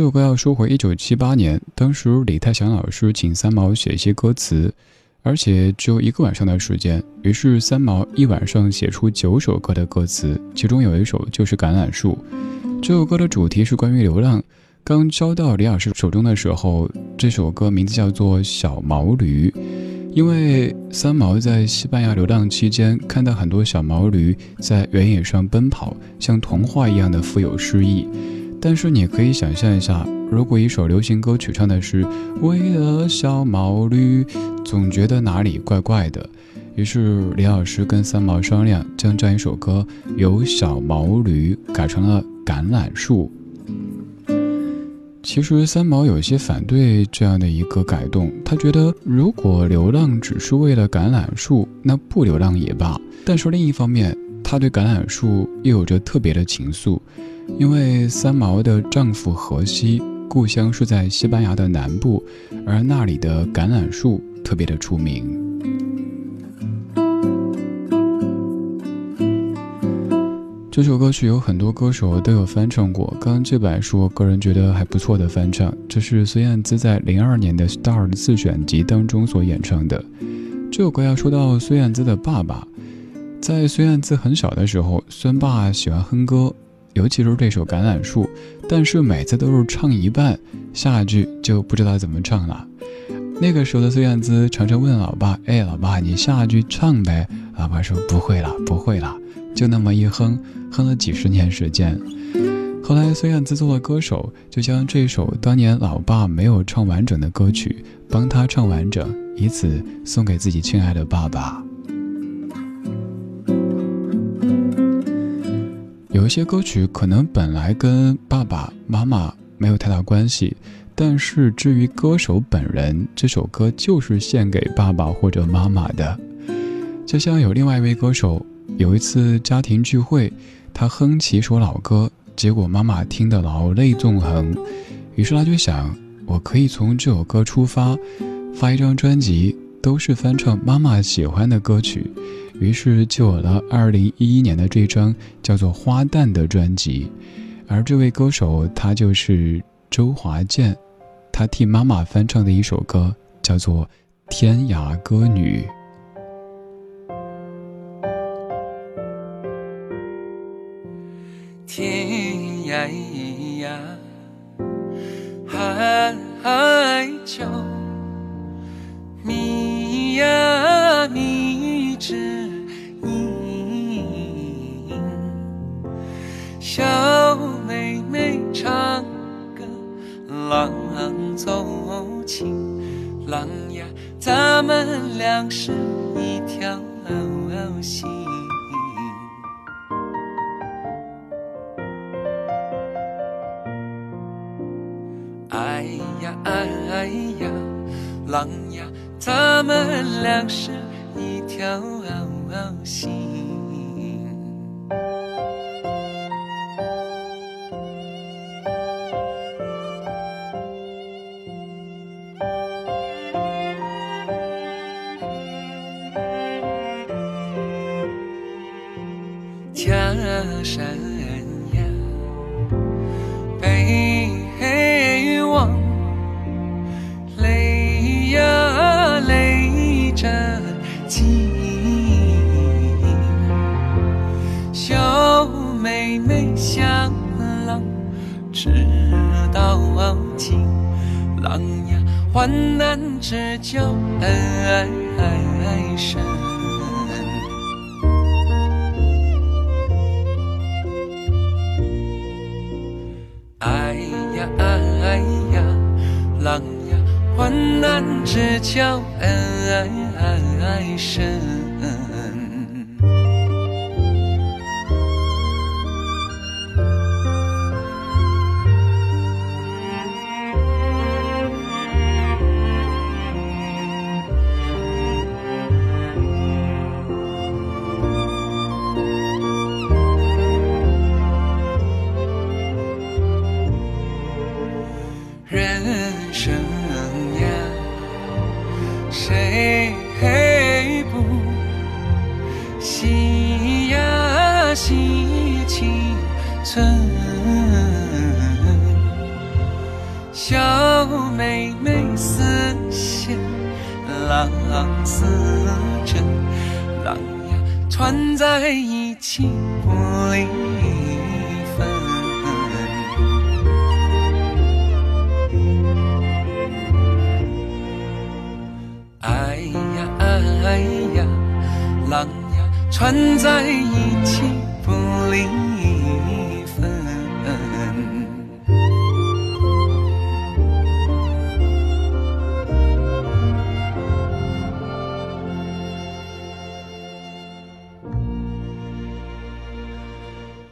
这首歌要说回一九七八年，当时李泰祥老师请三毛写一些歌词，而且只有一个晚上的时间，于是三毛一晚上写出九首歌的歌词，其中有一首就是《橄榄树》。这首歌的主题是关于流浪。刚交到李老师手中的时候，这首歌名字叫做《小毛驴》，因为三毛在西班牙流浪期间，看到很多小毛驴在原野上奔跑，像童话一样的富有诗意。但是你可以想象一下，如果一首流行歌曲唱的是“为了小毛驴”，总觉得哪里怪怪的。于是李老师跟三毛商量，将这样一首歌由“小毛驴”改成了“橄榄树”。其实三毛有些反对这样的一个改动，他觉得如果流浪只是为了橄榄树，那不流浪也罢。但是另一方面，他对橄榄树又有着特别的情愫。因为三毛的丈夫荷西故乡是在西班牙的南部，而那里的橄榄树特别的出名。这首歌曲有很多歌手都有翻唱过，刚刚这版是我个人觉得还不错的翻唱，这是孙燕姿在零二年的《Star》自选集当中所演唱的。这首歌要说到孙燕姿的爸爸，在孙燕姿很小的时候，孙爸喜欢哼歌。尤其是这首《橄榄树》，但是每次都是唱一半，下一句就不知道怎么唱了。那个时候的孙燕姿常常问老爸：“哎，老爸，你下句唱呗。”老爸说：“不会了，不会了。”就那么一哼，哼了几十年时间。后来孙燕姿做了歌手，就将这首当年老爸没有唱完整的歌曲帮他唱完整，以此送给自己亲爱的爸爸。有一些歌曲可能本来跟爸爸妈妈没有太大关系，但是至于歌手本人，这首歌就是献给爸爸或者妈妈的。就像有另外一位歌手，有一次家庭聚会，他哼起一首老歌，结果妈妈听得老泪纵横，于是他就想，我可以从这首歌出发，发一张专辑，都是翻唱妈妈喜欢的歌曲，于是就有了2011年的这张叫做《花旦》的专辑。而这位歌手他就是周华健，他替妈妈翻唱的一首歌叫做《天涯歌女》。天涯呀，海角，你呀迷之唱歌，郎奏琴，郎呀，咱们俩是一条心。哎呀，郎呀，咱们俩是一条心。山。郎呀，患难之交恩爱深。妹妹似线，郎似针，郎呀穿在一起不离分。哎呀哎呀，郎呀穿在一起不离。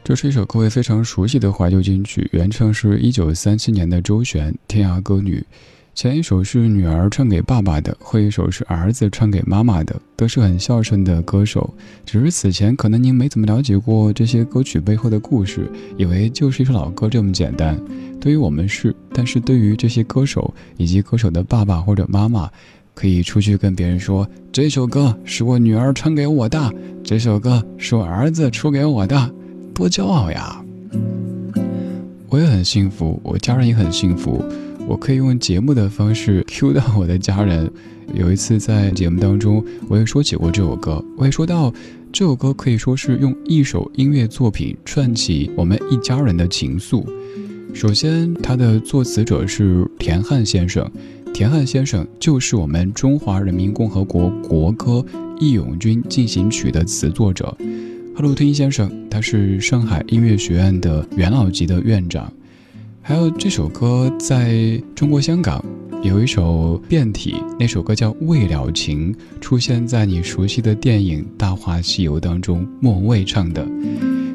这是一首各位非常熟悉的怀旧金曲，原唱是一九三七年的周璇《天涯歌女》。前一首是女儿唱给爸爸的，后一首是儿子唱给妈妈的，都是很孝顺的歌手。只是此前可能您没怎么了解过这些歌曲背后的故事，以为就是一首老歌这么简单。对于我们是，但是对于这些歌手以及歌手的爸爸或者妈妈，可以出去跟别人说这首歌是我女儿唱给我的，这首歌是我儿子出给我的，多骄傲呀！我也很幸福，我家人也很幸福。我可以用节目的方式 Q 到我的家人。有一次在节目当中，我也说起过这首歌，我也说到这首歌可以说是用一首音乐作品串起我们一家人的情愫。首先，它的作词者是田汉先生，田汉先生就是我们中华人民共和国国歌《义勇军进行曲》的词作者。贺鲁汀先生，他是上海音乐学院的元老级的院长。还有这首歌在中国香港有一首变体，那首歌叫《未了情》，出现在你熟悉的电影《大话西游》当中，莫文蔚唱的。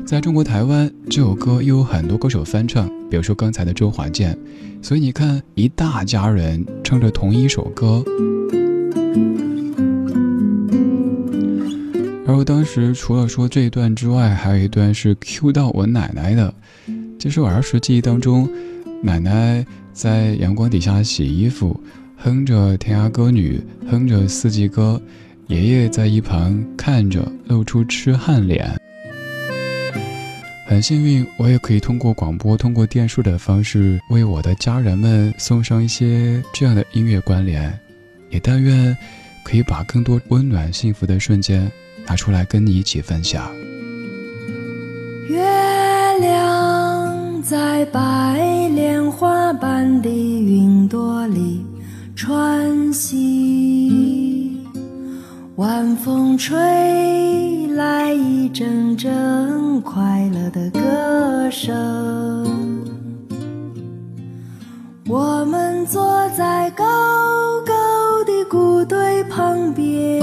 在中国台湾，这首歌又有很多歌手翻唱，比如说刚才的周华健。所以你看，一大家人唱着同一首歌。而我当时除了说这一段之外，还有一段是 Q 到我奶奶的。就是我儿时记忆当中，奶奶在阳光底下洗衣服，哼着《天涯歌女》，哼着四季歌，爷爷在一旁看着，露出痴汉脸。很幸运，我也可以通过广播、通过电视的方式，为我的家人们送上一些这样的音乐关联。也但愿，可以把更多温暖、幸福的瞬间拿出来跟你一起分享。月亮在白莲花般的云朵里穿行，晚风吹来一阵阵快乐的歌声。我们坐在高高的谷堆旁边，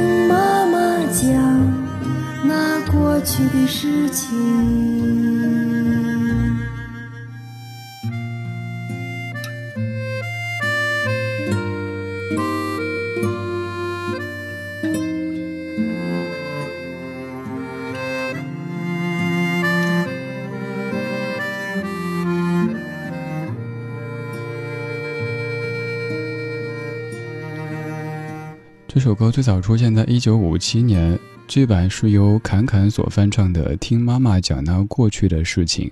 去的事情。这首歌最早出现在一九五七年，这版是由侃侃所翻唱的《听妈妈讲那过去的事情》。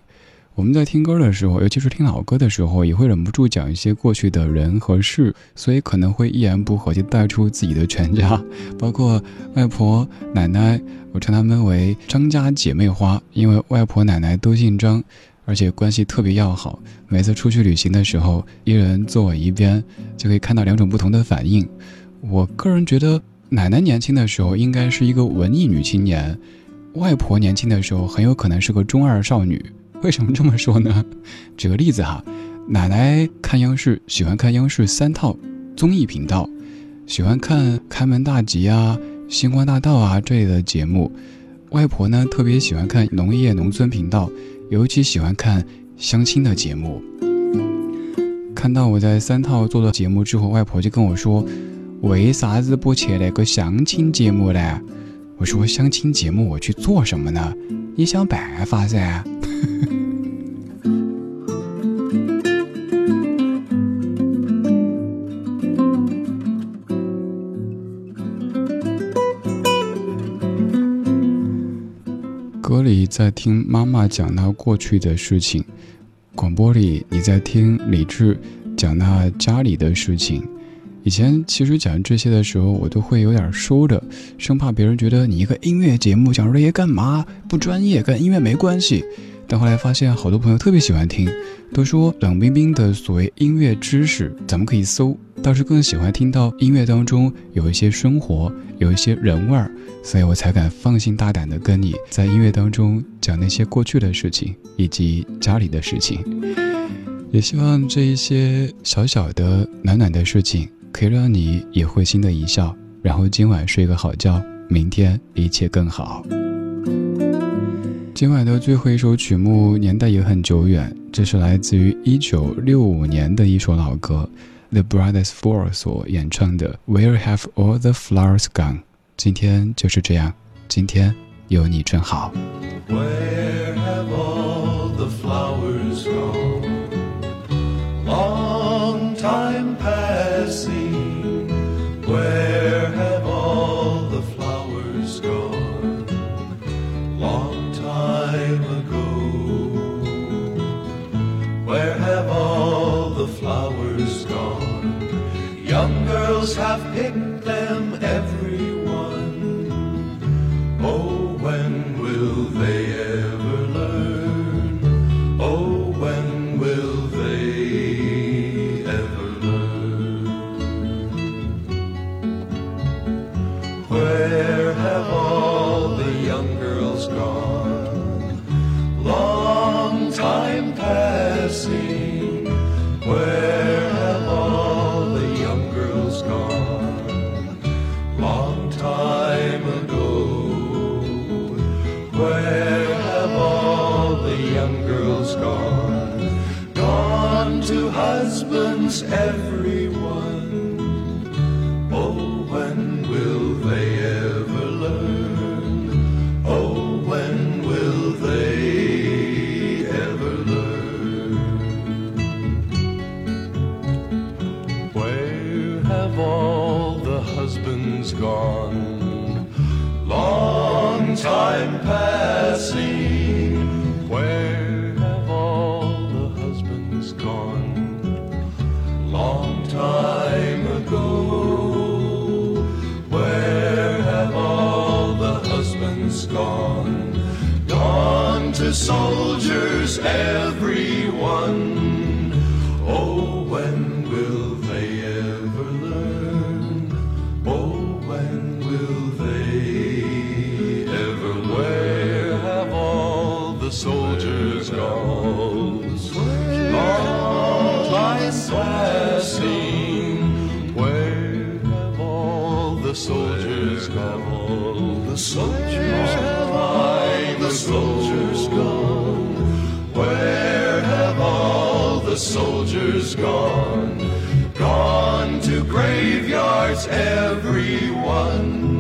我们在听歌的时候，尤其是听老歌的时候，也会忍不住讲一些过去的人和事，所以可能会一言不合就带出自己的全家，包括外婆、奶奶，我称他们为张家姐妹花，因为外婆奶奶都姓张，而且关系特别要好。每次出去旅行的时候，一人坐我一边，就可以看到两种不同的反应。我个人觉得，奶奶年轻的时候应该是一个文艺女青年，外婆年轻的时候很有可能是个中二少女。为什么这么说呢？举个例子哈，奶奶看央视喜欢看央视三套综艺频道，喜欢看《开门大吉》啊、《星光大道》啊这类的节目。外婆呢特别喜欢看农业农村频道，尤其喜欢看相亲的节目。看到我在三套做了节目之后，外婆就跟我说。为啥子不去那个相亲节目呢？我说相亲节目我去做什么呢？你想办法噻。歌里在听妈妈讲她过去的事情，广播里你在听李志讲那家里的事情。以前其实讲这些的时候，我都会有点收着，生怕别人觉得你一个音乐节目讲这些干嘛不专业，跟音乐没关系。但后来发现，好多朋友特别喜欢听，都说冷冰冰的所谓音乐知识，咱们可以搜，倒是更喜欢听到音乐当中有一些生活，有一些人味儿，所以我才敢放心大胆的跟你在音乐当中讲那些过去的事情以及家里的事情。也希望这一些小小的暖暖的事情。可以让你也会心的一笑，然后今晚睡个好觉，明天一切更好。今晚的最后一首曲目年代也很久远，这是来自于一九六五年的一首老歌，The Brothers Four 所演唱的《Where Have All the Flowers Gone》。今天就是这样，今天有你真好。Where have all the flowers gone? Gone? Long time passing. Where have all the young girls gone? Long time ago. Where have all the young girls gone? Gone to husbands, everyone. Passing. Where have all the husbands gone? Long time ago. Where have all the husbands gone? Gone to soldiers, everyone. Soldiers gone? Gone to graveyards, everyone.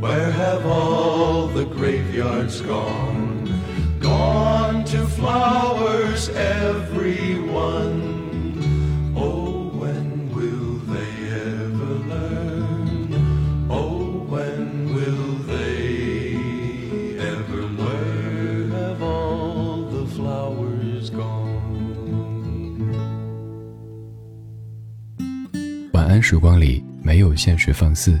Where have all the graveyards gone? Gone to flowers, everyone. Oh, when will they ever learn? Oh, when will they ever learn? Where have all the flowers gone? 晚安时光里没有现实放肆，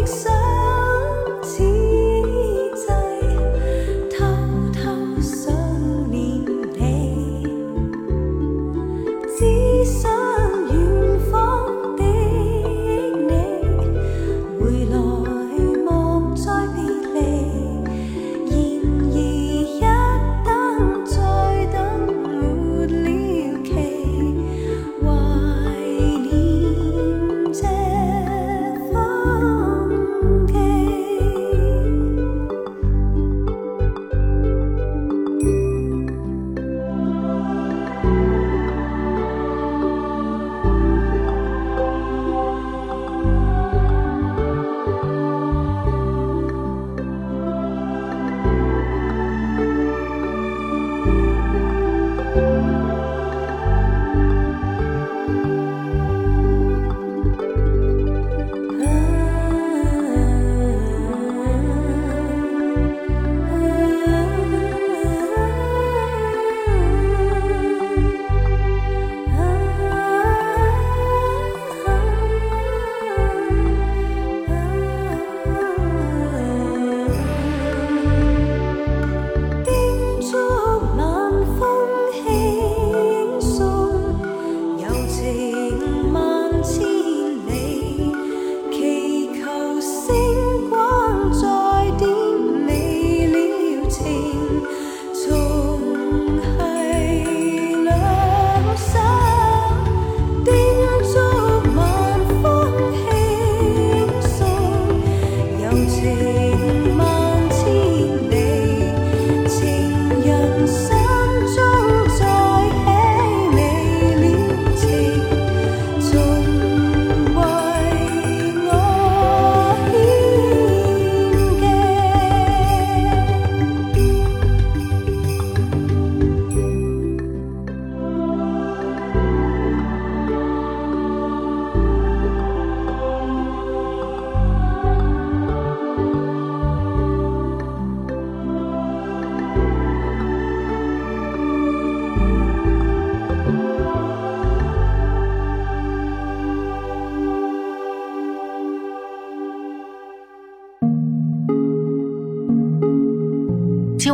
makes us